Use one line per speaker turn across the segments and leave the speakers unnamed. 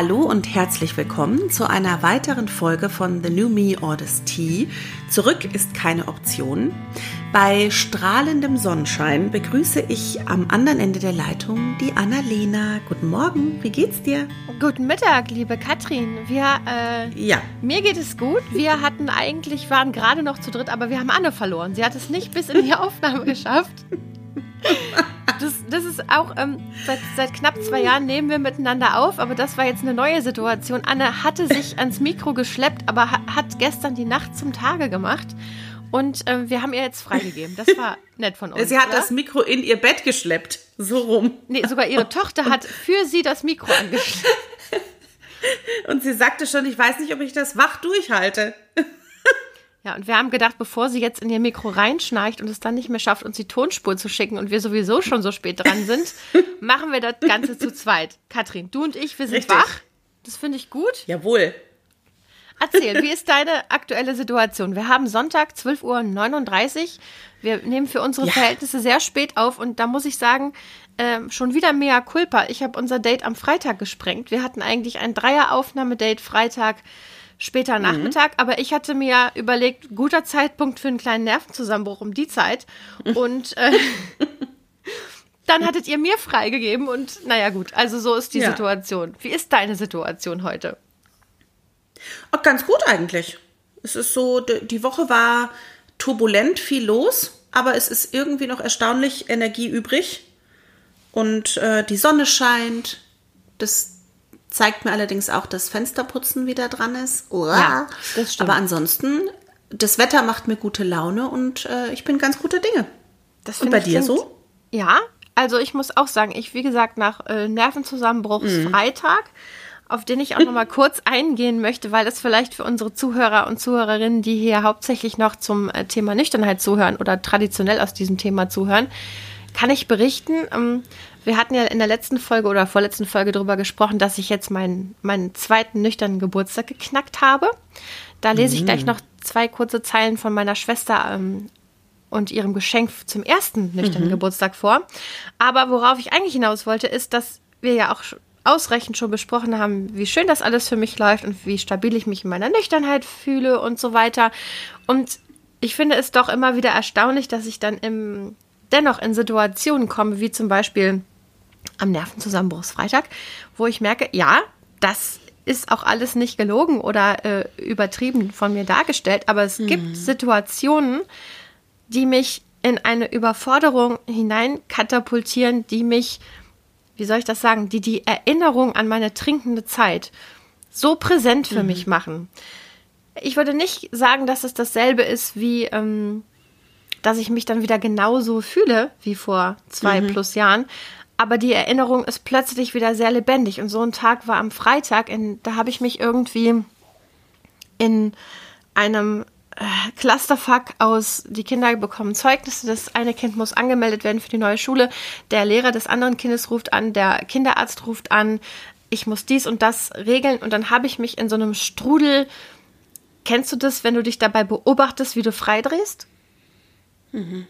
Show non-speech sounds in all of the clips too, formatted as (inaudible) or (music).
Hallo und herzlich willkommen zu einer weiteren Folge von The New Me or the Tea. Zurück ist keine Option. Bei strahlendem Sonnenschein begrüße ich am anderen Ende der Leitung die Annalena. Guten Morgen, wie geht's dir?
Guten Mittag, liebe Katrin. Wir, äh, ja. Mir geht es gut. Wir hatten eigentlich, waren gerade noch zu dritt, aber wir haben Anne verloren. Sie hat es nicht bis in die (laughs) Aufnahme geschafft. Das, das ist auch, ähm, seit, seit knapp zwei Jahren nehmen wir miteinander auf, aber das war jetzt eine neue Situation. Anne hatte sich ans Mikro geschleppt, aber hat gestern die Nacht zum Tage gemacht. Und ähm, wir haben ihr jetzt freigegeben. Das war nett von uns.
Sie hat oder? das Mikro in ihr Bett geschleppt. So rum.
Nee, sogar ihre Tochter hat für sie das Mikro angeschleppt. (laughs)
Und sie sagte schon, ich weiß nicht, ob ich das wach durchhalte.
Ja, und wir haben gedacht, bevor sie jetzt in ihr Mikro reinschnarcht und es dann nicht mehr schafft, uns die Tonspur zu schicken und wir sowieso schon so spät dran sind, (laughs) machen wir das Ganze zu zweit. Katrin, du und ich, wir sind Richtig. wach. Das finde ich gut.
Jawohl.
Erzähl, wie (laughs) ist deine aktuelle Situation? Wir haben Sonntag, 12.39 Uhr. Wir nehmen für unsere ja. Verhältnisse sehr spät auf und da muss ich sagen, äh, schon wieder mehr Culpa. Ich habe unser Date am Freitag gesprengt. Wir hatten eigentlich ein Dreier-Aufnahmedate Freitag später mhm. Nachmittag, aber ich hatte mir überlegt, guter Zeitpunkt für einen kleinen Nervenzusammenbruch um die Zeit und äh, (laughs) dann hattet ihr mir freigegeben und naja gut, also so ist die ja. Situation. Wie ist deine Situation heute?
Auch ganz gut eigentlich. Es ist so, die Woche war turbulent, viel los, aber es ist irgendwie noch erstaunlich Energie übrig. Und äh, die Sonne scheint. Das zeigt mir allerdings auch, dass Fensterputzen wieder dran ist. Uah. Ja, das stimmt. Aber ansonsten, das Wetter macht mir gute Laune und äh, ich bin ganz guter Dinge.
Das und bei dir so? Ja, also ich muss auch sagen, ich, wie gesagt, nach äh, Nervenzusammenbruchsfreitag mhm auf den ich auch noch mal (laughs) kurz eingehen möchte, weil das vielleicht für unsere Zuhörer und Zuhörerinnen, die hier hauptsächlich noch zum äh, Thema Nüchternheit zuhören oder traditionell aus diesem Thema zuhören, kann ich berichten. Ähm, wir hatten ja in der letzten Folge oder vorletzten Folge darüber gesprochen, dass ich jetzt meinen, meinen zweiten nüchternen Geburtstag geknackt habe. Da lese ich gleich mhm. noch zwei kurze Zeilen von meiner Schwester ähm, und ihrem Geschenk zum ersten nüchternen mhm. Geburtstag vor. Aber worauf ich eigentlich hinaus wollte, ist, dass wir ja auch ausreichend schon besprochen haben, wie schön das alles für mich läuft und wie stabil ich mich in meiner Nüchternheit fühle und so weiter. Und ich finde es doch immer wieder erstaunlich, dass ich dann im, dennoch in Situationen komme, wie zum Beispiel am Nervenzusammenbruchsfreitag, wo ich merke, ja, das ist auch alles nicht gelogen oder äh, übertrieben von mir dargestellt, aber es mhm. gibt Situationen, die mich in eine Überforderung hinein katapultieren, die mich wie soll ich das sagen, die die Erinnerung an meine trinkende Zeit so präsent für mhm. mich machen. Ich würde nicht sagen, dass es dasselbe ist wie, ähm, dass ich mich dann wieder genauso fühle wie vor zwei mhm. plus Jahren. Aber die Erinnerung ist plötzlich wieder sehr lebendig. Und so ein Tag war am Freitag, in, da habe ich mich irgendwie in einem äh, Clusterfuck aus, die Kinder bekommen Zeugnisse, das eine Kind muss angemeldet werden für die neue Schule, der Lehrer des anderen Kindes ruft an, der Kinderarzt ruft an, ich muss dies und das regeln und dann habe ich mich in so einem Strudel. Kennst du das, wenn du dich dabei beobachtest, wie du freidrehst? Mhm.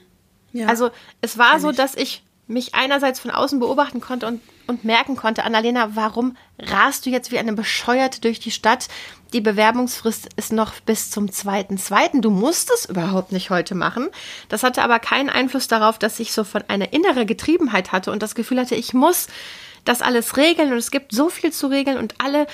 Ja. Also es war so, dass ich mich einerseits von außen beobachten konnte und, und merken konnte, Annalena, warum rast du jetzt wie eine Bescheuerte durch die Stadt? Die Bewerbungsfrist ist noch bis zum zweiten zweiten. Du musst es überhaupt nicht heute machen. Das hatte aber keinen Einfluss darauf, dass ich so von einer inneren Getriebenheit hatte und das Gefühl hatte, ich muss das alles regeln und es gibt so viel zu regeln und alle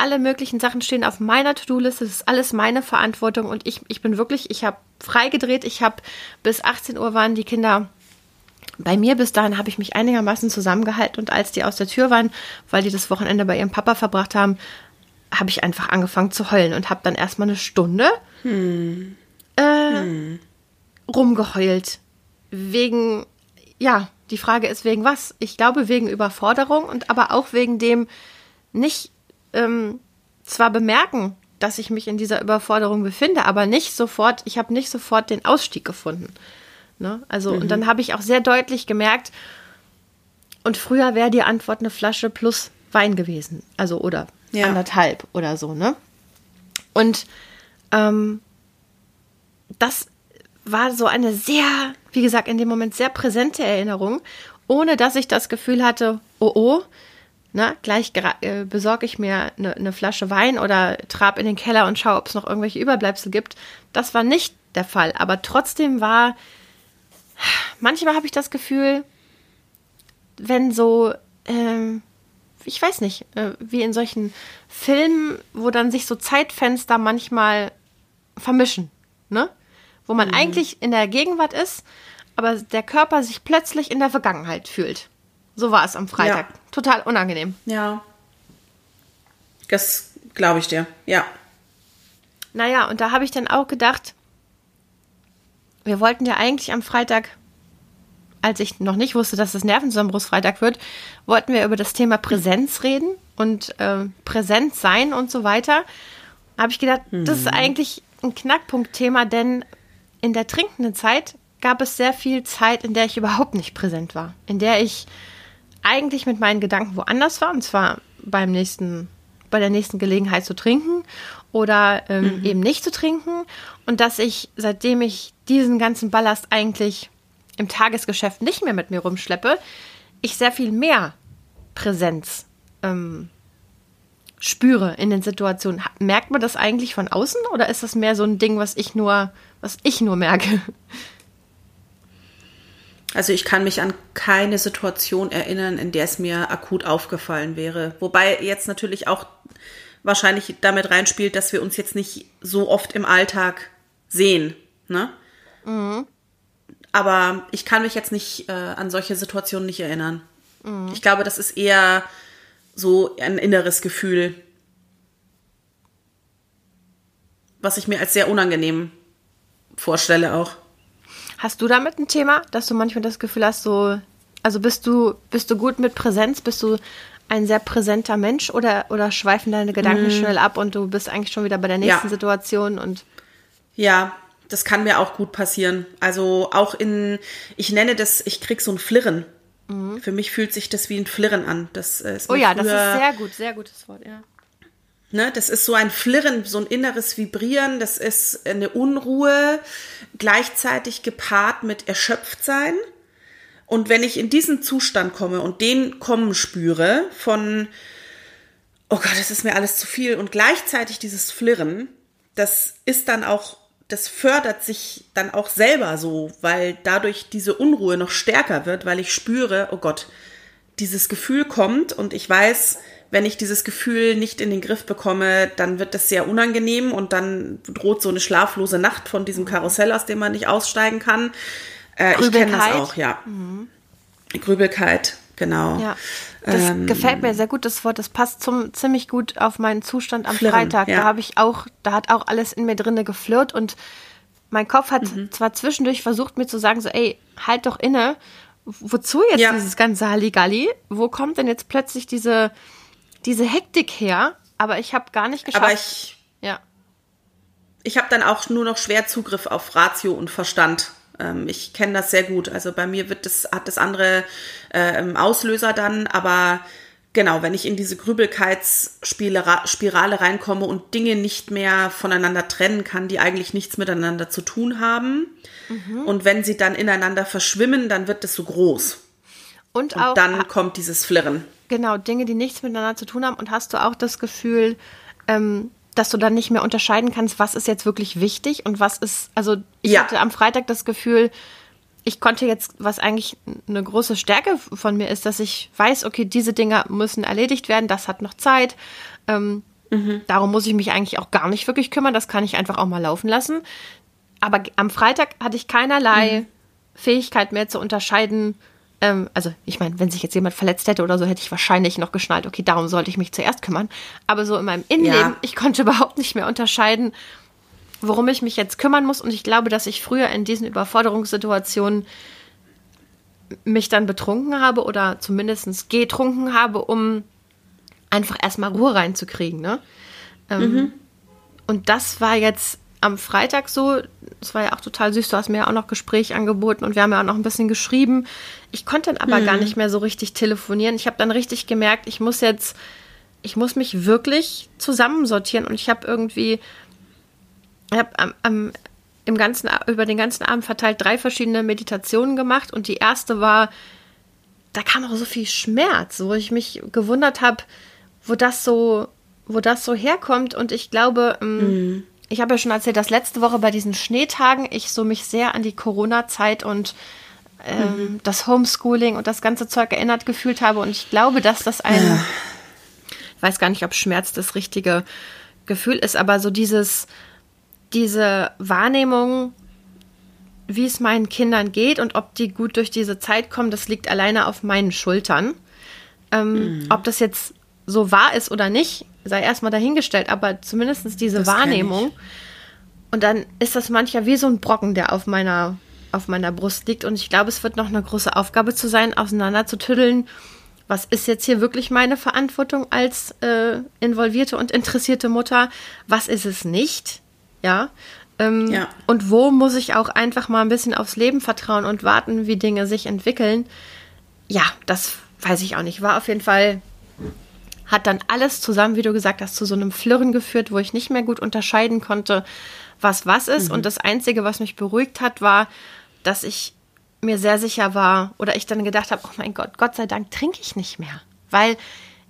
alle möglichen Sachen stehen auf meiner To-Do-Liste. Das ist alles meine Verantwortung und ich, ich bin wirklich, ich habe freigedreht. Ich habe bis 18 Uhr waren die Kinder bei mir bis dahin habe ich mich einigermaßen zusammengehalten und als die aus der Tür waren, weil die das Wochenende bei ihrem Papa verbracht haben, habe ich einfach angefangen zu heulen und habe dann erstmal eine Stunde hm. Äh, hm. rumgeheult. Wegen, ja, die Frage ist wegen was? Ich glaube wegen Überforderung und aber auch wegen dem nicht ähm, zwar bemerken, dass ich mich in dieser Überforderung befinde, aber nicht sofort, ich habe nicht sofort den Ausstieg gefunden. Ne? Also, mhm. und dann habe ich auch sehr deutlich gemerkt, und früher wäre die Antwort eine Flasche plus Wein gewesen. Also, oder ja. anderthalb oder so, ne? Und ähm, das war so eine sehr, wie gesagt, in dem Moment sehr präsente Erinnerung, ohne dass ich das Gefühl hatte, oh oh, ne, gleich äh, besorge ich mir eine ne Flasche Wein oder trab in den Keller und schaue, ob es noch irgendwelche Überbleibsel gibt. Das war nicht der Fall. Aber trotzdem war, manchmal habe ich das Gefühl, wenn so, ähm, ich weiß nicht, äh, wie in solchen Filmen, wo dann sich so Zeitfenster manchmal vermischen, ne? Wo man mhm. eigentlich in der Gegenwart ist, aber der Körper sich plötzlich in der Vergangenheit fühlt. So war es am Freitag. Ja. Total unangenehm.
Ja. Das glaube ich dir, ja.
Naja, und da habe ich dann auch gedacht, wir wollten ja eigentlich am Freitag, als ich noch nicht wusste, dass es Nervenzusammenbruchsfreitag wird, wollten wir über das Thema Präsenz reden und äh, Präsent sein und so weiter. Da habe ich gedacht, mhm. das ist mhm. eigentlich ein Knackpunktthema, denn in der trinkenden Zeit gab es sehr viel Zeit, in der ich überhaupt nicht präsent war, in der ich eigentlich mit meinen Gedanken woanders war, und zwar beim nächsten, bei der nächsten Gelegenheit zu trinken oder ähm, mhm. eben nicht zu trinken. Und dass ich, seitdem ich diesen ganzen Ballast eigentlich im Tagesgeschäft nicht mehr mit mir rumschleppe, ich sehr viel mehr Präsenz ähm, spüre in den Situationen. Merkt man das eigentlich von außen oder ist das mehr so ein Ding, was ich nur, was ich nur merke?
Also ich kann mich an keine Situation erinnern, in der es mir akut aufgefallen wäre. Wobei jetzt natürlich auch wahrscheinlich damit reinspielt, dass wir uns jetzt nicht so oft im Alltag sehen. Ne? Mhm. Aber ich kann mich jetzt nicht äh, an solche Situationen nicht erinnern. Mhm. Ich glaube, das ist eher so ein inneres Gefühl, was ich mir als sehr unangenehm vorstelle auch.
Hast du damit ein Thema, dass du manchmal das Gefühl hast, so, also bist du, bist du gut mit Präsenz? Bist du ein sehr präsenter Mensch oder, oder schweifen deine Gedanken mm. schnell ab und du bist eigentlich schon wieder bei der nächsten ja. Situation und.
Ja, das kann mir auch gut passieren. Also auch in, ich nenne das, ich krieg so ein Flirren. Mhm. Für mich fühlt sich das wie ein Flirren an. Das ist
oh ja, das ist sehr gut, sehr gutes Wort, ja.
Ne, das ist so ein Flirren, so ein inneres Vibrieren, das ist eine Unruhe, gleichzeitig gepaart mit Erschöpftsein. Und wenn ich in diesen Zustand komme und den kommen spüre von, oh Gott, das ist mir alles zu viel und gleichzeitig dieses Flirren, das ist dann auch, das fördert sich dann auch selber so, weil dadurch diese Unruhe noch stärker wird, weil ich spüre, oh Gott, dieses Gefühl kommt und ich weiß, wenn ich dieses Gefühl nicht in den Griff bekomme, dann wird das sehr unangenehm und dann droht so eine schlaflose Nacht von diesem Karussell, aus dem man nicht aussteigen kann. Äh, ich kenne das auch, ja. Mhm. Grübelkeit, genau. Ja.
Das ähm, gefällt mir sehr gut, das Wort. Das passt zum, ziemlich gut auf meinen Zustand am Flirren, Freitag. Ja. Da habe ich auch, da hat auch alles in mir drinne geflirrt und mein Kopf hat mhm. zwar zwischendurch versucht, mir zu sagen, so, ey, halt doch inne. Wozu jetzt ja. dieses ganze Halligalli? Wo kommt denn jetzt plötzlich diese, diese Hektik her, aber ich habe gar nicht geschafft.
Aber ich, ja. Ich habe dann auch nur noch schwer Zugriff auf Ratio und Verstand. Ähm, ich kenne das sehr gut. Also bei mir wird das, hat das andere äh, Auslöser dann, aber genau, wenn ich in diese Grübelkeitsspirale reinkomme und Dinge nicht mehr voneinander trennen kann, die eigentlich nichts miteinander zu tun haben. Mhm. Und wenn sie dann ineinander verschwimmen, dann wird es so groß. Und, und auch, dann kommt dieses Flirren.
Genau, Dinge, die nichts miteinander zu tun haben. Und hast du auch das Gefühl, ähm, dass du dann nicht mehr unterscheiden kannst, was ist jetzt wirklich wichtig und was ist, also ich ja. hatte am Freitag das Gefühl, ich konnte jetzt, was eigentlich eine große Stärke von mir ist, dass ich weiß, okay, diese Dinge müssen erledigt werden, das hat noch Zeit. Ähm, mhm. Darum muss ich mich eigentlich auch gar nicht wirklich kümmern, das kann ich einfach auch mal laufen lassen. Aber am Freitag hatte ich keinerlei mhm. Fähigkeit mehr zu unterscheiden, ähm, also ich meine, wenn sich jetzt jemand verletzt hätte oder so, hätte ich wahrscheinlich noch geschnallt, okay, darum sollte ich mich zuerst kümmern. Aber so in meinem Innenleben, ja. ich konnte (laughs) überhaupt nicht mehr unterscheiden, worum ich mich jetzt kümmern muss. Und ich glaube, dass ich früher in diesen Überforderungssituationen mich dann betrunken habe oder zumindest getrunken habe, um einfach erstmal Ruhe reinzukriegen. Ne? Ähm, mhm. Und das war jetzt am Freitag so, das war ja auch total süß, du hast mir ja auch noch Gespräch angeboten und wir haben ja auch noch ein bisschen geschrieben. Ich konnte dann aber hm. gar nicht mehr so richtig telefonieren. Ich habe dann richtig gemerkt, ich muss jetzt, ich muss mich wirklich zusammensortieren und ich habe irgendwie, ich habe am, am, im ganzen, über den ganzen Abend verteilt drei verschiedene Meditationen gemacht und die erste war da kam auch so viel Schmerz, wo ich mich gewundert habe, wo das so, wo das so herkommt. Und ich glaube, ähm, mhm. Ich habe ja schon erzählt, dass letzte Woche bei diesen Schneetagen ich so mich sehr an die Corona-Zeit und ähm, mhm. das Homeschooling und das ganze Zeug erinnert gefühlt habe. Und ich glaube, dass das ein, ja. ich weiß gar nicht, ob Schmerz das richtige Gefühl ist, aber so dieses, diese Wahrnehmung, wie es meinen Kindern geht und ob die gut durch diese Zeit kommen, das liegt alleine auf meinen Schultern. Ähm, mhm. Ob das jetzt so wahr ist oder nicht, sei erstmal dahingestellt, aber zumindest diese das Wahrnehmung. Und dann ist das manchmal wie so ein Brocken, der auf meiner, auf meiner Brust liegt. Und ich glaube, es wird noch eine große Aufgabe zu sein, auseinanderzutüddeln, was ist jetzt hier wirklich meine Verantwortung als äh, involvierte und interessierte Mutter, was ist es nicht, ja. Ähm, ja. Und wo muss ich auch einfach mal ein bisschen aufs Leben vertrauen und warten, wie Dinge sich entwickeln? Ja, das weiß ich auch nicht. War auf jeden Fall hat dann alles zusammen, wie du gesagt hast, zu so einem Flirren geführt, wo ich nicht mehr gut unterscheiden konnte, was was ist. Mhm. Und das Einzige, was mich beruhigt hat, war, dass ich mir sehr sicher war oder ich dann gedacht habe, oh mein Gott, Gott sei Dank trinke ich nicht mehr. Weil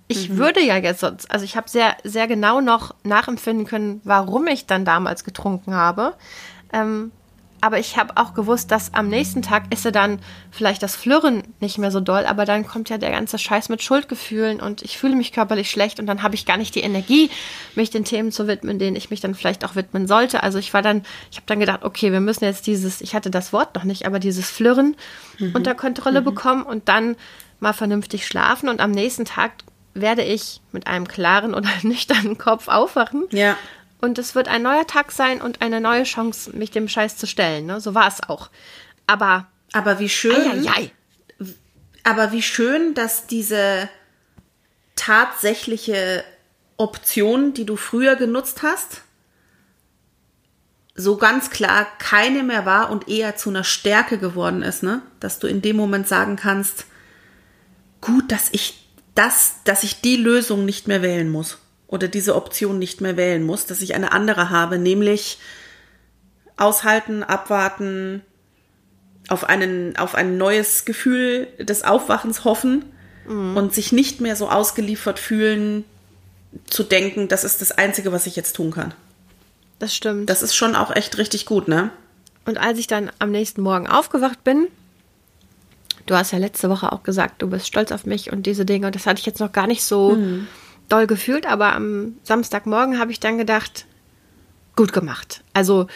ich mhm. würde ja jetzt sonst, also ich habe sehr, sehr genau noch nachempfinden können, warum ich dann damals getrunken habe. Ähm, aber ich habe auch gewusst, dass am nächsten Tag ist ja dann vielleicht das Flirren nicht mehr so doll, aber dann kommt ja der ganze Scheiß mit Schuldgefühlen und ich fühle mich körperlich schlecht und dann habe ich gar nicht die Energie, mich den Themen zu widmen, denen ich mich dann vielleicht auch widmen sollte. Also ich war dann, ich habe dann gedacht, okay, wir müssen jetzt dieses, ich hatte das Wort noch nicht, aber dieses Flirren mhm. unter Kontrolle mhm. bekommen und dann mal vernünftig schlafen und am nächsten Tag werde ich mit einem klaren oder (laughs) nüchternen Kopf aufwachen.
Ja.
Und es wird ein neuer Tag sein und eine neue Chance, mich dem Scheiß zu stellen. Ne? So war es auch. Aber.
Aber wie schön. Ei, ei, ei. Aber wie schön, dass diese tatsächliche Option, die du früher genutzt hast, so ganz klar keine mehr war und eher zu einer Stärke geworden ist, ne? Dass du in dem Moment sagen kannst, gut, dass ich das, dass ich die Lösung nicht mehr wählen muss oder diese Option nicht mehr wählen muss, dass ich eine andere habe, nämlich aushalten, abwarten, auf, einen, auf ein neues Gefühl des Aufwachens hoffen mhm. und sich nicht mehr so ausgeliefert fühlen, zu denken, das ist das Einzige, was ich jetzt tun kann.
Das stimmt.
Das ist schon auch echt richtig gut, ne?
Und als ich dann am nächsten Morgen aufgewacht bin, du hast ja letzte Woche auch gesagt, du bist stolz auf mich und diese Dinge. Und das hatte ich jetzt noch gar nicht so mhm. Doll gefühlt, aber am Samstagmorgen habe ich dann gedacht, gut gemacht. Also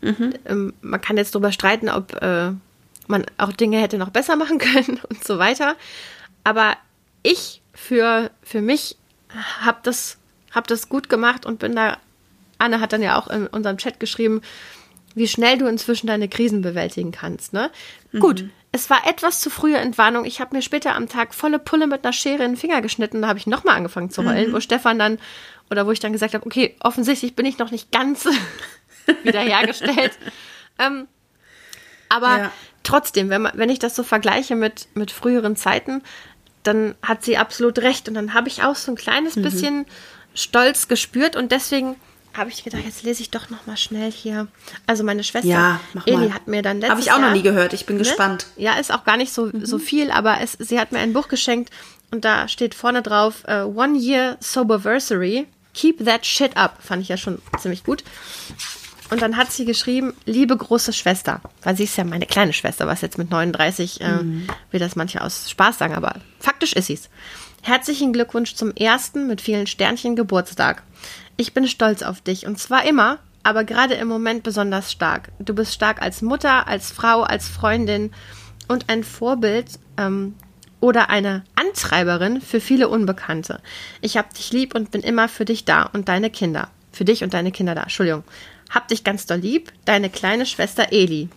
mhm. ähm, man kann jetzt darüber streiten, ob äh, man auch Dinge hätte noch besser machen (laughs) können und so weiter. Aber ich für, für mich habe das, hab das gut gemacht und bin da. Anne hat dann ja auch in unserem Chat geschrieben, wie schnell du inzwischen deine Krisen bewältigen kannst. Ne? Mhm. Gut, es war etwas zu frühe Entwarnung. Ich habe mir später am Tag volle Pulle mit einer Schere in den Finger geschnitten. Da habe ich nochmal angefangen zu heulen, mhm. wo Stefan dann, oder wo ich dann gesagt habe, okay, offensichtlich bin ich noch nicht ganz (laughs) wiederhergestellt. ähm, aber ja. trotzdem, wenn, man, wenn ich das so vergleiche mit, mit früheren Zeiten, dann hat sie absolut recht. Und dann habe ich auch so ein kleines mhm. bisschen Stolz gespürt und deswegen habe ich gedacht, jetzt lese ich doch noch mal schnell hier. Also meine Schwester
ja,
Eli hat mir dann letztes
Habe ich auch
Jahr,
noch nie gehört. Ich bin ne? gespannt.
Ja, ist auch gar nicht so, mhm. so viel, aber es, sie hat mir ein Buch geschenkt und da steht vorne drauf uh, One Year Soberversary. Keep that shit up. Fand ich ja schon ziemlich gut. Und dann hat sie geschrieben, liebe große Schwester, weil sie ist ja meine kleine Schwester, was jetzt mit 39, äh, mhm. will das manche aus Spaß sagen, aber faktisch ist sie's. Herzlichen Glückwunsch zum ersten mit vielen Sternchen Geburtstag. Ich bin stolz auf dich und zwar immer, aber gerade im Moment besonders stark. Du bist stark als Mutter, als Frau, als Freundin und ein Vorbild ähm, oder eine Antreiberin für viele Unbekannte. Ich hab dich lieb und bin immer für dich da und deine Kinder. Für dich und deine Kinder da, Entschuldigung. Hab dich ganz doll lieb, deine kleine Schwester Eli.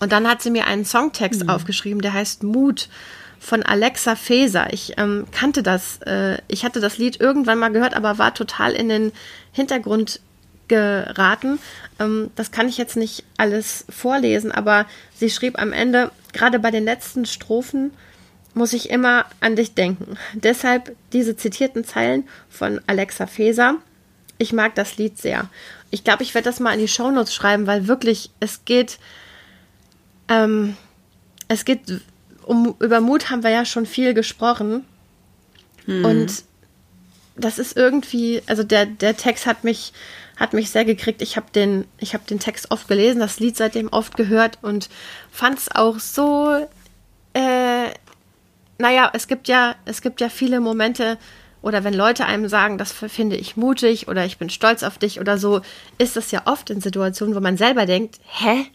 Und dann hat sie mir einen Songtext mhm. aufgeschrieben, der heißt Mut von Alexa Faeser. Ich ähm, kannte das, äh, ich hatte das Lied irgendwann mal gehört, aber war total in den Hintergrund geraten. Ähm, das kann ich jetzt nicht alles vorlesen, aber sie schrieb am Ende, gerade bei den letzten Strophen muss ich immer an dich denken. (laughs) Deshalb diese zitierten Zeilen von Alexa Faeser. Ich mag das Lied sehr. Ich glaube, ich werde das mal in die Shownotes schreiben, weil wirklich es geht, ähm, es geht um, über Mut haben wir ja schon viel gesprochen. Hm. Und das ist irgendwie, also der, der Text hat mich, hat mich sehr gekriegt. Ich habe den, ich hab den Text oft gelesen, das Lied seitdem oft gehört und fand es auch so, äh, naja, es gibt ja, es gibt ja viele Momente, oder wenn Leute einem sagen, das finde ich mutig oder ich bin stolz auf dich oder so, ist das ja oft in Situationen, wo man selber denkt, hä?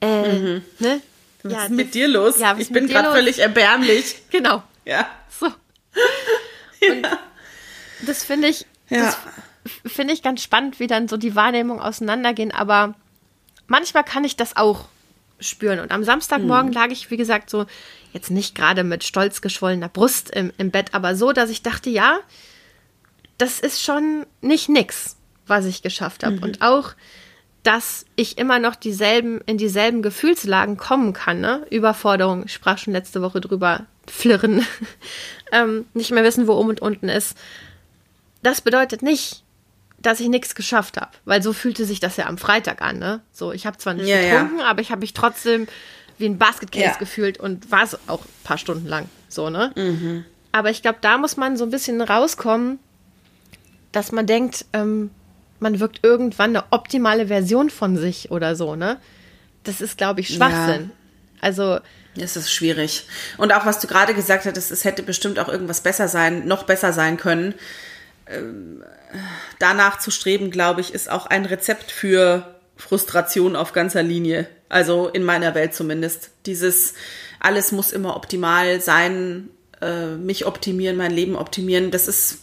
Äh,
mhm. ne? Was ja, ist mit dir los? Ja, ich bin gerade völlig erbärmlich.
Genau.
Ja.
So. Und ja. das finde ich, ja. finde ich ganz spannend, wie dann so die Wahrnehmungen auseinandergehen, aber manchmal kann ich das auch spüren. Und am Samstagmorgen hm. lag ich, wie gesagt, so jetzt nicht gerade mit stolz geschwollener Brust im, im Bett, aber so, dass ich dachte, ja, das ist schon nicht nix, was ich geschafft habe. Mhm. Und auch, dass ich immer noch dieselben, in dieselben Gefühlslagen kommen kann, ne? Überforderung, ich sprach schon letzte Woche drüber, flirren, (laughs) ähm, nicht mehr wissen, wo oben und unten ist. Das bedeutet nicht, dass ich nichts geschafft habe, weil so fühlte sich das ja am Freitag an, ne? So, ich habe zwar nicht ja, getrunken, ja. aber ich habe mich trotzdem wie ein Basketcase ja. gefühlt und war es auch ein paar Stunden lang, so, ne? Mhm. Aber ich glaube, da muss man so ein bisschen rauskommen, dass man denkt, ähm, man wirkt irgendwann eine optimale Version von sich oder so, ne? Das ist, glaube ich, Schwachsinn. Also.
Es ist schwierig. Und auch was du gerade gesagt hattest, es hätte bestimmt auch irgendwas besser sein, noch besser sein können. Ähm, danach zu streben, glaube ich, ist auch ein Rezept für Frustration auf ganzer Linie. Also in meiner Welt zumindest. Dieses alles muss immer optimal sein, äh, mich optimieren, mein Leben optimieren, das ist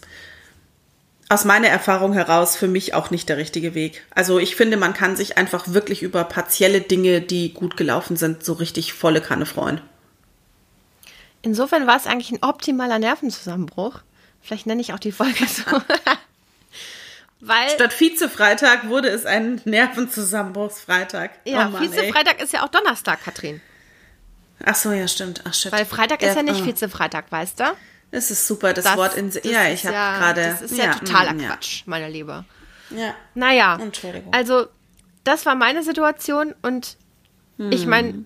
aus meiner Erfahrung heraus für mich auch nicht der richtige Weg. Also ich finde, man kann sich einfach wirklich über partielle Dinge, die gut gelaufen sind, so richtig volle Kanne freuen.
Insofern war es eigentlich ein optimaler Nervenzusammenbruch. Vielleicht nenne ich auch die Folge so. (laughs)
Weil Statt Vize-Freitag wurde es ein Nervenzusammenbruchsfreitag.
Ja, oh Vize-Freitag ist ja auch Donnerstag, Katrin.
Ach so, ja, stimmt. Ach, shit.
Weil Freitag ist ja, ja nicht oh. Vize-Freitag, weißt du?
Das ist super, das, das Wort in. Das ja, ich habe ja, gerade.
Das ist ja, ja totaler mm, Quatsch, meine Liebe. Ja. Naja. Entschuldigung. Also, das war meine Situation und hm. ich meine,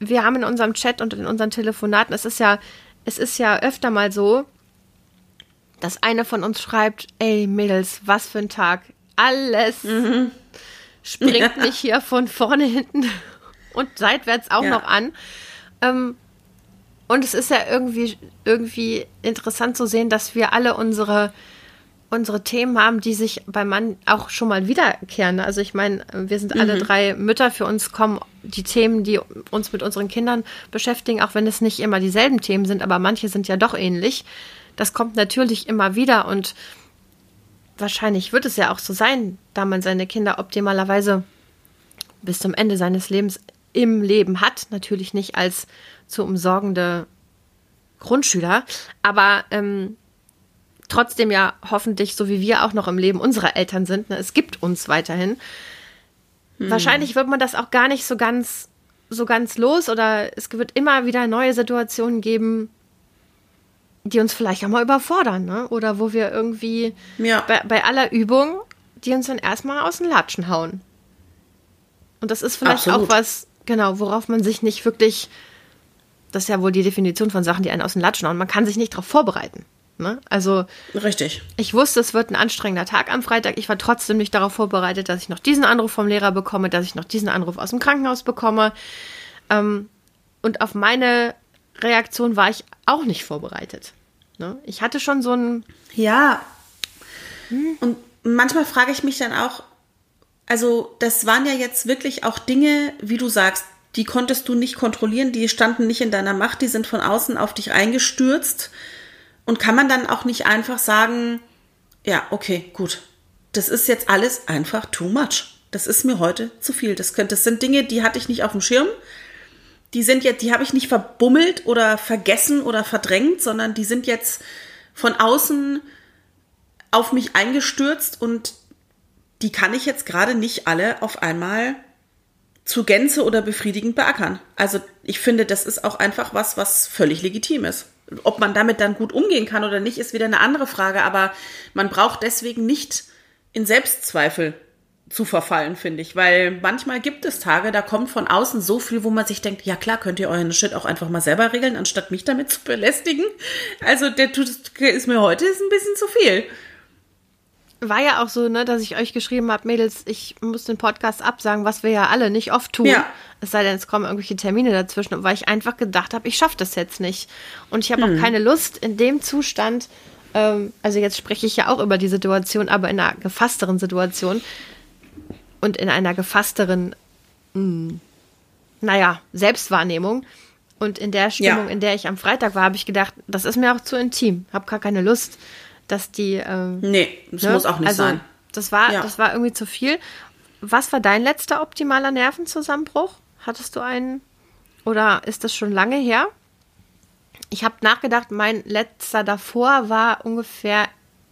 wir haben in unserem Chat und in unseren Telefonaten, es ist ja, es ist ja öfter mal so, dass eine von uns schreibt, ey Mädels, was für ein Tag. Alles mhm. springt ja. mich hier von vorne, hinten (laughs) und seitwärts auch ja. noch an. Ähm, und es ist ja irgendwie, irgendwie interessant zu sehen, dass wir alle unsere, unsere Themen haben, die sich bei Mann auch schon mal wiederkehren. Also ich meine, wir sind alle mhm. drei Mütter, für uns kommen die Themen, die uns mit unseren Kindern beschäftigen, auch wenn es nicht immer dieselben Themen sind, aber manche sind ja doch ähnlich das kommt natürlich immer wieder und wahrscheinlich wird es ja auch so sein, da man seine Kinder optimalerweise bis zum Ende seines Lebens im Leben hat. Natürlich nicht als zu umsorgende Grundschüler, aber ähm, trotzdem ja hoffentlich, so wie wir auch noch im Leben unserer Eltern sind. Ne? Es gibt uns weiterhin. Hm. Wahrscheinlich wird man das auch gar nicht so ganz, so ganz los oder es wird immer wieder neue Situationen geben, die uns vielleicht auch mal überfordern, ne? Oder wo wir irgendwie ja. bei, bei aller Übung, die uns dann erstmal aus den Latschen hauen. Und das ist vielleicht Absolut. auch was, genau, worauf man sich nicht wirklich, das ist ja wohl die Definition von Sachen, die einen aus den Latschen hauen, man kann sich nicht darauf vorbereiten. Ne? Also
richtig.
Ich wusste, es wird ein anstrengender Tag am Freitag. Ich war trotzdem nicht darauf vorbereitet, dass ich noch diesen Anruf vom Lehrer bekomme, dass ich noch diesen Anruf aus dem Krankenhaus bekomme. Ähm, und auf meine Reaktion war ich auch nicht vorbereitet. Ne? Ich hatte schon so ein.
Ja. Hm. Und manchmal frage ich mich dann auch, also das waren ja jetzt wirklich auch Dinge, wie du sagst, die konntest du nicht kontrollieren, die standen nicht in deiner Macht, die sind von außen auf dich eingestürzt. Und kann man dann auch nicht einfach sagen, ja, okay, gut, das ist jetzt alles einfach too much. Das ist mir heute zu viel. Das, das sind Dinge, die hatte ich nicht auf dem Schirm die sind jetzt, die habe ich nicht verbummelt oder vergessen oder verdrängt, sondern die sind jetzt von außen auf mich eingestürzt und die kann ich jetzt gerade nicht alle auf einmal zu Gänze oder befriedigend beackern. Also ich finde, das ist auch einfach was, was völlig legitim ist. Ob man damit dann gut umgehen kann oder nicht, ist wieder eine andere Frage, aber man braucht deswegen nicht in Selbstzweifel zu verfallen, finde ich. Weil manchmal gibt es Tage, da kommt von außen so viel, wo man sich denkt, ja klar, könnt ihr euren Shit auch einfach mal selber regeln, anstatt mich damit zu belästigen. Also der tut ist mir heute ist ein bisschen zu viel.
War ja auch so, ne, dass ich euch geschrieben habe, Mädels, ich muss den Podcast absagen, was wir ja alle nicht oft tun. Ja. Es sei denn, es kommen irgendwelche Termine dazwischen, weil ich einfach gedacht habe, ich schaffe das jetzt nicht. Und ich habe hm. auch keine Lust, in dem Zustand, ähm, also jetzt spreche ich ja auch über die Situation, aber in einer gefassteren Situation, und in einer gefassteren, mh, hm, naja, Selbstwahrnehmung. Und in der Stimmung, ja. in der ich am Freitag war, habe ich gedacht, das ist mir auch zu intim. Habe gar keine Lust, dass die. Ähm,
nee, das ne? muss auch nicht also, sein.
Das war, ja. das war irgendwie zu viel. Was war dein letzter optimaler Nervenzusammenbruch? Hattest du einen? Oder ist das schon lange her? Ich habe nachgedacht, mein letzter davor war ungefähr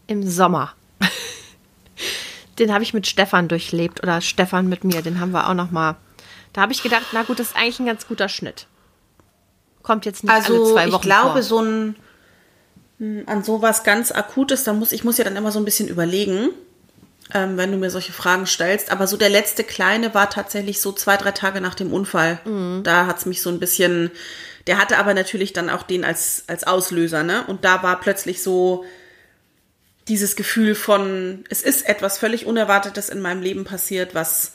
im Sommer. (laughs) den habe ich mit Stefan durchlebt oder Stefan mit mir, den haben wir auch noch mal. Da habe ich gedacht, na gut, das ist eigentlich ein ganz guter Schnitt. Kommt jetzt nicht also, alle zwei Wochen
ich glaube,
vor.
so ein an sowas ganz Akutes, da muss ich muss ja dann immer so ein bisschen überlegen, ähm, wenn du mir solche Fragen stellst. Aber so der letzte kleine war tatsächlich so zwei drei Tage nach dem Unfall. Mhm. Da hat es mich so ein bisschen. Der hatte aber natürlich dann auch den als als Auslöser, ne? Und da war plötzlich so dieses Gefühl von, es ist etwas völlig Unerwartetes in meinem Leben passiert, was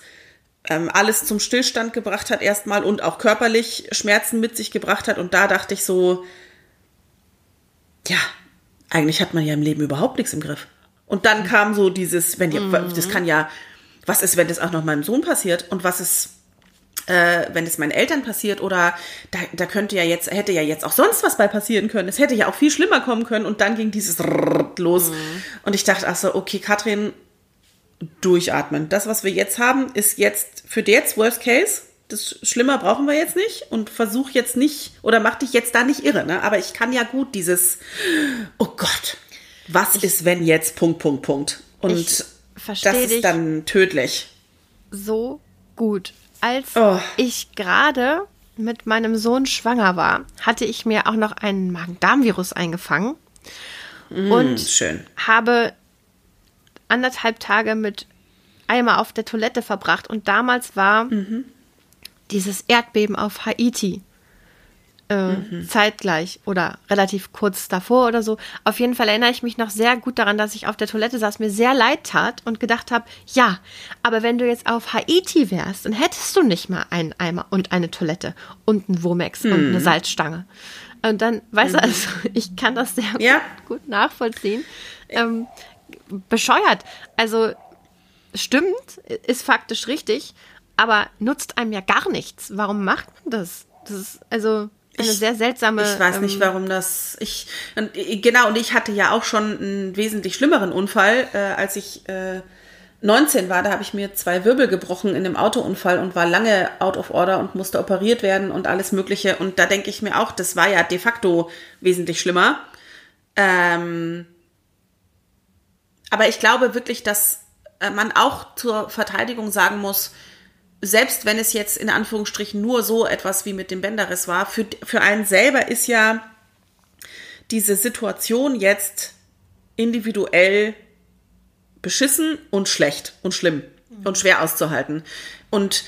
ähm, alles zum Stillstand gebracht hat erstmal und auch körperlich Schmerzen mit sich gebracht hat. Und da dachte ich so, ja, eigentlich hat man ja im Leben überhaupt nichts im Griff. Und dann kam so dieses, wenn die, mhm. das kann ja, was ist, wenn das auch noch meinem Sohn passiert und was ist, äh, wenn es meinen Eltern passiert oder da, da könnte ja jetzt, hätte ja jetzt auch sonst was bei passieren können. Es hätte ja auch viel schlimmer kommen können und dann ging dieses los. Mhm. Und ich dachte, ach so, okay, Katrin, durchatmen. Das, was wir jetzt haben, ist jetzt für jetzt Worst Case. Das Schlimmer brauchen wir jetzt nicht und versuch jetzt nicht oder mach dich jetzt da nicht irre. Ne? Aber ich kann ja gut dieses, oh Gott, was ich, ist, wenn jetzt Punkt, Punkt, Punkt. Und das ist dann tödlich.
So gut. Als oh. ich gerade mit meinem Sohn schwanger war, hatte ich mir auch noch einen Magen-Darm-Virus eingefangen mm, und schön. habe anderthalb Tage mit Eimer auf der Toilette verbracht. Und damals war mhm. Dieses Erdbeben auf Haiti äh, mhm. zeitgleich oder relativ kurz davor oder so. Auf jeden Fall erinnere ich mich noch sehr gut daran, dass ich auf der Toilette saß, mir sehr leid tat und gedacht habe, ja, aber wenn du jetzt auf Haiti wärst, dann hättest du nicht mal einen Eimer und eine Toilette und einen Womex mhm. und eine Salzstange. Und dann, weißt mhm. du, also (laughs) ich kann das sehr ja. gut, gut, nachvollziehen. Ähm, bescheuert. Also stimmt, ist faktisch richtig, aber nutzt einem ja gar nichts. Warum macht man das? Das ist also eine ich, sehr seltsame.
Ich weiß nicht, ähm, warum das. Ich und, genau und ich hatte ja auch schon einen wesentlich schlimmeren Unfall, äh, als ich äh, 19 war. Da habe ich mir zwei Wirbel gebrochen in einem Autounfall und war lange out of order und musste operiert werden und alles Mögliche. Und da denke ich mir auch, das war ja de facto wesentlich schlimmer. Ähm, aber ich glaube wirklich, dass äh, man auch zur Verteidigung sagen muss, selbst wenn es jetzt in Anführungsstrichen nur so etwas wie mit dem Bänderriss war, für, für einen selber ist ja diese Situation jetzt individuell beschissen und schlecht und schlimm und schwer auszuhalten. Und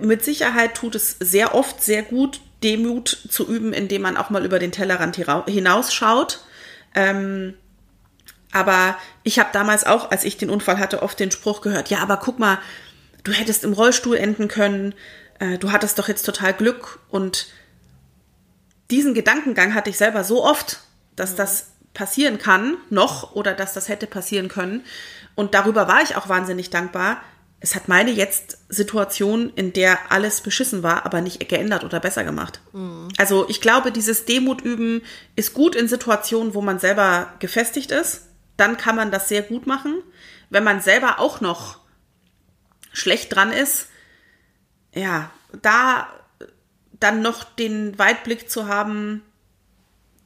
mit Sicherheit tut es sehr oft sehr gut, Demut zu üben, indem man auch mal über den Tellerrand hinausschaut. Ähm, aber ich habe damals auch, als ich den Unfall hatte, oft den Spruch gehört, ja, aber guck mal, du hättest im Rollstuhl enden können, äh, du hattest doch jetzt total Glück. Und diesen Gedankengang hatte ich selber so oft, dass mhm. das passieren kann, noch, oder dass das hätte passieren können. Und darüber war ich auch wahnsinnig dankbar. Es hat meine jetzt Situation, in der alles beschissen war, aber nicht geändert oder besser gemacht. Mhm. Also ich glaube, dieses Demut üben ist gut in Situationen, wo man selber gefestigt ist. Dann kann man das sehr gut machen. Wenn man selber auch noch schlecht dran ist, ja, da dann noch den Weitblick zu haben,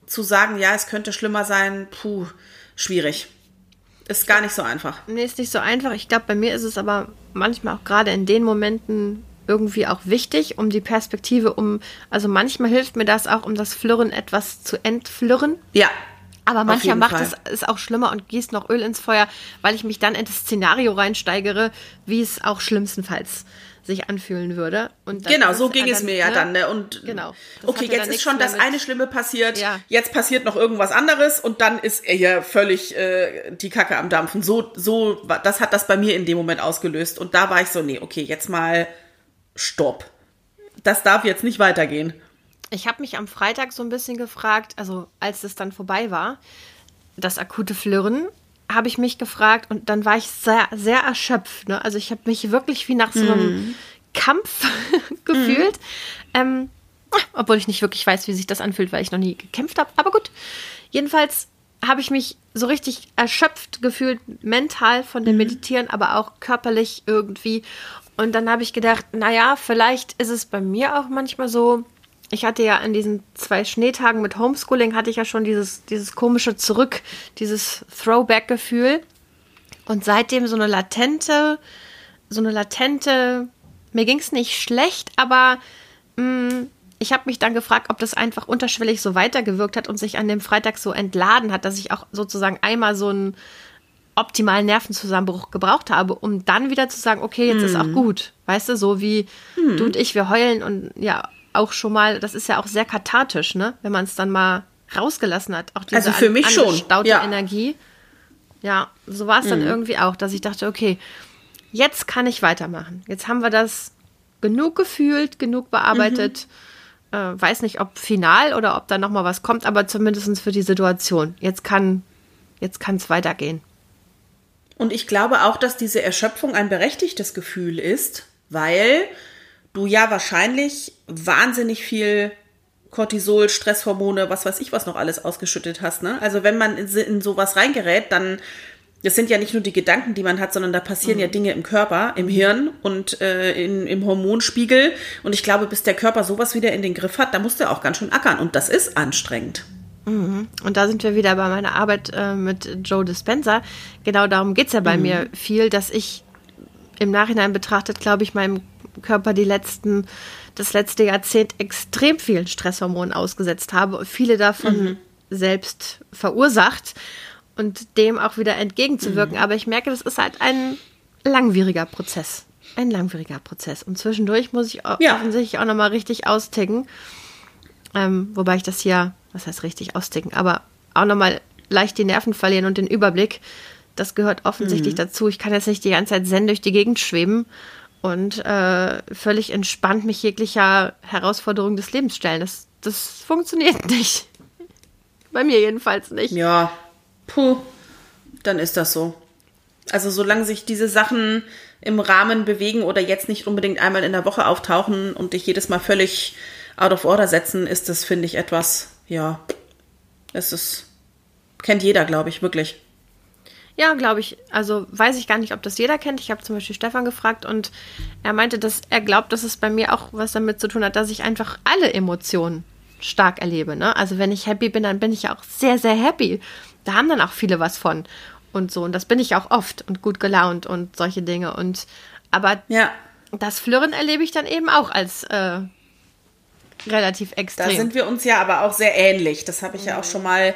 zu sagen, ja, es könnte schlimmer sein, puh, schwierig. Ist gar nicht so einfach.
Nee, ist nicht so einfach. Ich glaube, bei mir ist es aber manchmal auch gerade in den Momenten irgendwie auch wichtig, um die Perspektive, um, also manchmal hilft mir das auch, um das Flirren etwas zu entflirren.
Ja.
Aber mancher macht es ist auch schlimmer und gießt noch Öl ins Feuer, weil ich mich dann in das Szenario reinsteigere, wie es auch schlimmstenfalls sich anfühlen würde.
genau, so ging es mir ne? ja dann. Ne? Und genau. Okay, jetzt ist schon das eine Schlimme passiert. Ja. Jetzt passiert noch irgendwas anderes und dann ist er ja völlig äh, die Kacke am Dampfen. So, so, das hat das bei mir in dem Moment ausgelöst. Und da war ich so, nee, okay, jetzt mal Stopp. Das darf jetzt nicht weitergehen.
Ich habe mich am Freitag so ein bisschen gefragt, also als es dann vorbei war, das akute Flirren, habe ich mich gefragt und dann war ich sehr, sehr erschöpft. Ne? Also ich habe mich wirklich wie nach so einem mm. Kampf (laughs) gefühlt. Mm. Ähm, obwohl ich nicht wirklich weiß, wie sich das anfühlt, weil ich noch nie gekämpft habe. Aber gut, jedenfalls habe ich mich so richtig erschöpft gefühlt, mental von dem mhm. Meditieren, aber auch körperlich irgendwie. Und dann habe ich gedacht, naja, vielleicht ist es bei mir auch manchmal so, ich hatte ja in diesen zwei Schneetagen mit Homeschooling hatte ich ja schon dieses, dieses komische Zurück, dieses Throwback-Gefühl. Und seitdem so eine latente, so eine latente, mir ging es nicht schlecht, aber mh, mm, ich habe mich dann gefragt, ob das einfach unterschwellig so weitergewirkt hat und sich an dem Freitag so entladen hat, dass ich auch sozusagen einmal so einen optimalen Nervenzusammenbruch gebraucht habe, um dann wieder zu sagen, okay, jetzt hm. ist auch mhm. gut. Weißt du, so wie hm. du und ich, wir heulen und ja, auch schon mal, das ist ja auch sehr kathartisch, ne? Wenn man es dann mal rausgelassen hat. Auch diese
also für mich schon.
Ja. Energie. Ja, so war es dann mhm. irgendwie auch, dass ich dachte, okay, jetzt kann ich weitermachen. Jetzt haben wir das genug gefühlt, genug bearbeitet. Mhm. Äh, weiß nicht, ob final oder ob da noch mal was kommt, aber zumindest für die Situation. Jetzt kann jetzt kann es weitergehen.
Und ich glaube auch, dass diese Erschöpfung ein berechtigtes Gefühl ist, weil du ja wahrscheinlich wahnsinnig viel Cortisol, Stresshormone, was weiß ich, was noch alles ausgeschüttet hast. Ne? Also wenn man in, in sowas reingerät, dann das sind ja nicht nur die Gedanken, die man hat, sondern da passieren mhm. ja Dinge im Körper, im Hirn und äh, in, im Hormonspiegel. Und ich glaube, bis der Körper sowas wieder in den Griff hat, da muss der auch ganz schön ackern. Und das ist anstrengend.
Mhm. Und da sind wir wieder bei meiner Arbeit äh, mit Joe Dispenza. Genau darum geht es ja bei mhm. mir viel, dass ich im Nachhinein betrachtet, glaube ich, meinem Körper die letzten, das letzte Jahrzehnt extrem vielen Stresshormonen ausgesetzt habe. Viele davon mhm. selbst verursacht und dem auch wieder entgegenzuwirken. Mhm. Aber ich merke, das ist halt ein langwieriger Prozess. Ein langwieriger Prozess. Und zwischendurch muss ich ja. offensichtlich auch nochmal richtig austicken. Ähm, wobei ich das hier, was heißt richtig austicken, aber auch nochmal leicht die Nerven verlieren und den Überblick. Das gehört offensichtlich mhm. dazu. Ich kann jetzt nicht die ganze Zeit zen durch die Gegend schweben und äh, völlig entspannt mich jeglicher Herausforderung des Lebens stellen. Das, das funktioniert (laughs) nicht. Bei mir jedenfalls nicht.
Ja, puh, dann ist das so. Also solange sich diese Sachen im Rahmen bewegen oder jetzt nicht unbedingt einmal in der Woche auftauchen und dich jedes Mal völlig out of order setzen, ist das, finde ich, etwas, ja, es ist, kennt jeder, glaube ich, wirklich.
Ja, glaube ich. Also weiß ich gar nicht, ob das jeder kennt. Ich habe zum Beispiel Stefan gefragt und er meinte, dass er glaubt, dass es bei mir auch was damit zu tun hat, dass ich einfach alle Emotionen stark erlebe. Ne? Also wenn ich happy bin, dann bin ich ja auch sehr, sehr happy. Da haben dann auch viele was von und so. Und das bin ich auch oft und gut gelaunt und solche Dinge. Und aber ja. das Flirren erlebe ich dann eben auch als äh, relativ extrem.
Da sind wir uns ja aber auch sehr ähnlich. Das habe ich ja auch schon mal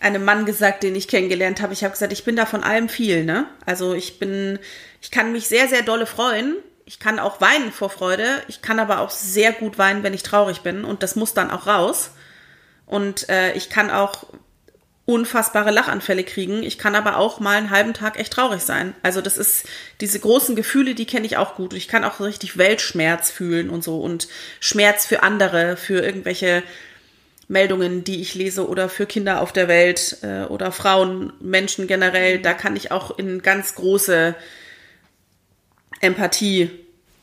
einem Mann gesagt, den ich kennengelernt habe. Ich habe gesagt, ich bin da von allem viel, ne? Also ich bin, ich kann mich sehr, sehr dolle freuen. Ich kann auch weinen vor Freude. Ich kann aber auch sehr gut weinen, wenn ich traurig bin. Und das muss dann auch raus. Und äh, ich kann auch unfassbare Lachanfälle kriegen. Ich kann aber auch mal einen halben Tag echt traurig sein. Also das ist, diese großen Gefühle, die kenne ich auch gut. Ich kann auch richtig Weltschmerz fühlen und so und Schmerz für andere, für irgendwelche Meldungen, die ich lese oder für Kinder auf der Welt äh, oder Frauen, Menschen generell, da kann ich auch in ganz große Empathie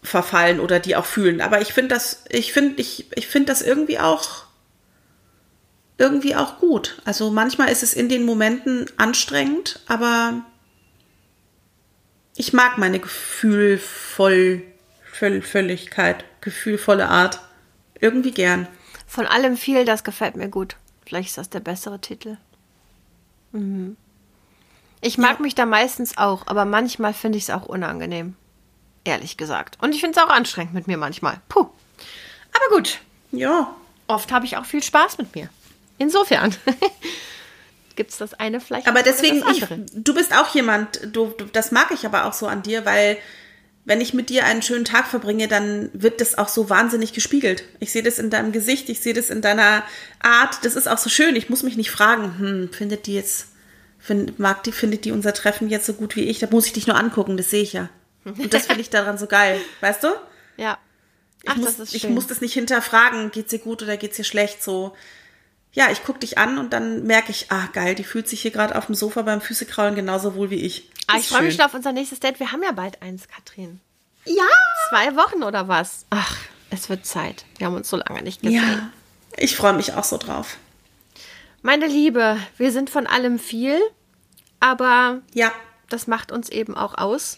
verfallen oder die auch fühlen. Aber ich finde das, ich finde, ich, ich finde das irgendwie auch irgendwie auch gut. Also manchmal ist es in den Momenten anstrengend, aber ich mag meine gefühlvoll, Völligkeit, gefühlvolle Art irgendwie gern.
Von allem viel, das gefällt mir gut. Vielleicht ist das der bessere Titel. Mhm. Ich mag ja. mich da meistens auch, aber manchmal finde ich es auch unangenehm. Ehrlich gesagt. Und ich finde es auch anstrengend mit mir manchmal. Puh. Aber gut. Ja. Oft habe ich auch viel Spaß mit mir. Insofern. (laughs) gibt es das eine vielleicht.
Aber deswegen, ich, du bist auch jemand, du, du, das mag ich aber auch so an dir, weil wenn ich mit dir einen schönen Tag verbringe, dann wird das auch so wahnsinnig gespiegelt. Ich sehe das in deinem Gesicht, ich sehe das in deiner Art. Das ist auch so schön. Ich muss mich nicht fragen, hm, findet die jetzt, find, mag die, findet die unser Treffen jetzt so gut wie ich? Da muss ich dich nur angucken, das sehe ich ja. Und das finde ich daran so geil, weißt du?
Ja.
Ach, ich, muss, ich muss das nicht hinterfragen, geht's dir gut oder geht's dir schlecht, so. Ja, ich gucke dich an und dann merke ich, ah, geil, die fühlt sich hier gerade auf dem Sofa beim Füßekraulen genauso wohl wie ich.
Ah, ich freue mich schon auf unser nächstes Date. Wir haben ja bald eins, Katrin.
Ja.
Zwei Wochen oder was? Ach, es wird Zeit. Wir haben uns so lange nicht gesehen. Ja,
ich freue mich auch so drauf.
Meine Liebe, wir sind von allem viel, aber
ja.
das macht uns eben auch aus.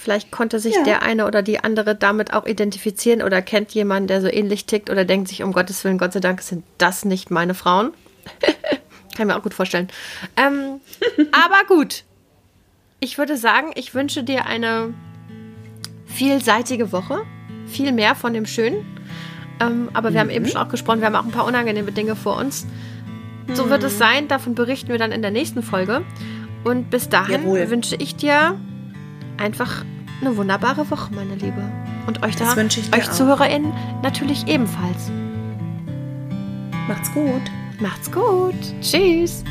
Vielleicht konnte sich ja. der eine oder die andere damit auch identifizieren oder kennt jemanden, der so ähnlich tickt oder denkt sich, um Gottes Willen, Gott sei Dank sind das nicht meine Frauen. (laughs) Kann ich mir auch gut vorstellen. Ähm, (laughs) aber gut. Ich würde sagen, ich wünsche dir eine vielseitige Woche. Viel mehr von dem Schönen. Ähm, aber wir mhm. haben eben schon auch gesprochen, wir haben auch ein paar unangenehme Dinge vor uns. So wird es mhm. sein. Davon berichten wir dann in der nächsten Folge. Und bis dahin Jawohl. wünsche ich dir einfach eine wunderbare Woche, meine Liebe. Und euch da, euch ZuhörerInnen natürlich ebenfalls.
Macht's gut.
Macht's gut. Tschüss.